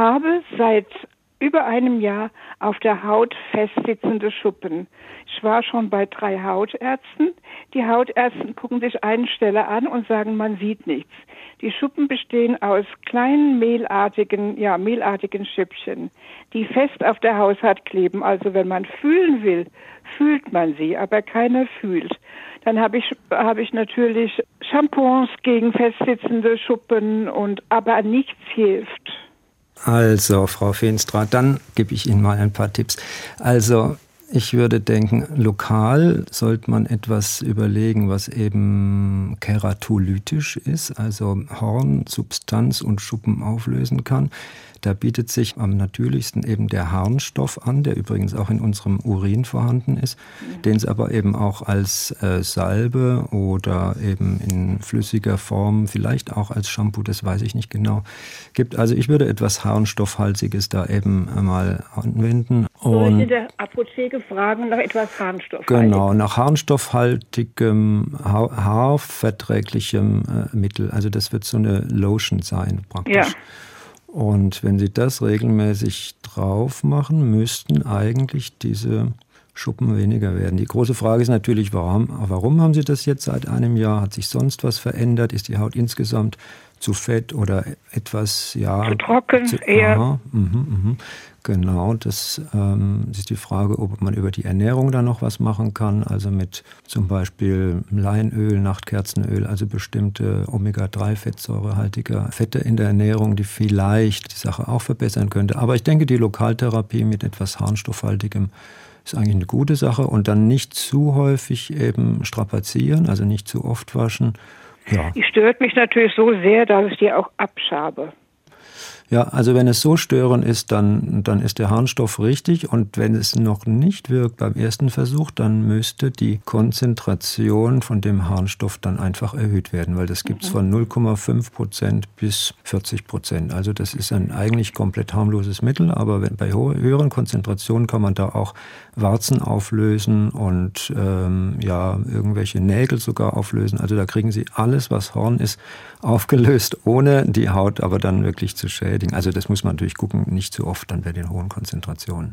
habe seit über einem Jahr auf der Haut festsitzende Schuppen. Ich war schon bei drei Hautärzten. Die Hautärzte gucken sich eine Stelle an und sagen, man sieht nichts. Die Schuppen bestehen aus kleinen mehlartigen, ja, mehlartigen Schüppchen, die fest auf der Haushaut kleben. Also wenn man fühlen will, fühlt man sie, aber keiner fühlt. Dann habe ich, habe ich natürlich Shampoos gegen festsitzende Schuppen und, aber nichts hilft. Also, Frau Feenstra, dann gebe ich Ihnen mal ein paar Tipps. Also, ich würde denken, lokal sollte man etwas überlegen, was eben keratolytisch ist, also Hornsubstanz und Schuppen auflösen kann. Da bietet sich am natürlichsten eben der Harnstoff an, der übrigens auch in unserem Urin vorhanden ist, den es aber eben auch als äh, Salbe oder eben in flüssiger Form, vielleicht auch als Shampoo, das weiß ich nicht genau, gibt. Also ich würde etwas Harnstoffhaltiges da eben mal anwenden. Und Soll ich in der Apotheke fragen nach etwas Harnstoffhaltigem? Genau, nach harnstoffhaltigem, haarverträglichem äh, Mittel. Also das wird so eine Lotion sein praktisch. Ja. Und wenn Sie das regelmäßig drauf machen, müssten eigentlich diese Schuppen weniger werden. Die große Frage ist natürlich, warum, warum haben Sie das jetzt seit einem Jahr? Hat sich sonst was verändert? Ist die Haut insgesamt zu fett oder etwas, ja. Zu trocken, zu, eher. Aha, mh, mh. Genau, das ähm, ist die Frage, ob man über die Ernährung da noch was machen kann. Also mit zum Beispiel Leinöl, Nachtkerzenöl, also bestimmte Omega-3-fettsäurehaltige Fette in der Ernährung, die vielleicht die Sache auch verbessern könnte. Aber ich denke, die Lokaltherapie mit etwas Harnstoffhaltigem ist eigentlich eine gute Sache und dann nicht zu häufig eben strapazieren, also nicht zu oft waschen ja. Die stört mich natürlich so sehr, dass ich die auch abschabe. Ja, also wenn es so störend ist, dann, dann ist der Harnstoff richtig. Und wenn es noch nicht wirkt beim ersten Versuch, dann müsste die Konzentration von dem Harnstoff dann einfach erhöht werden, weil das gibt es mhm. von 0,5 Prozent bis 40 Prozent. Also das ist ein eigentlich komplett harmloses Mittel, aber wenn, bei höheren Konzentrationen kann man da auch Warzen auflösen und ähm, ja irgendwelche Nägel sogar auflösen. Also da kriegen Sie alles, was Horn ist, aufgelöst, ohne die Haut aber dann wirklich zu schädigen. Also das muss man natürlich gucken, nicht zu oft dann bei den hohen Konzentrationen.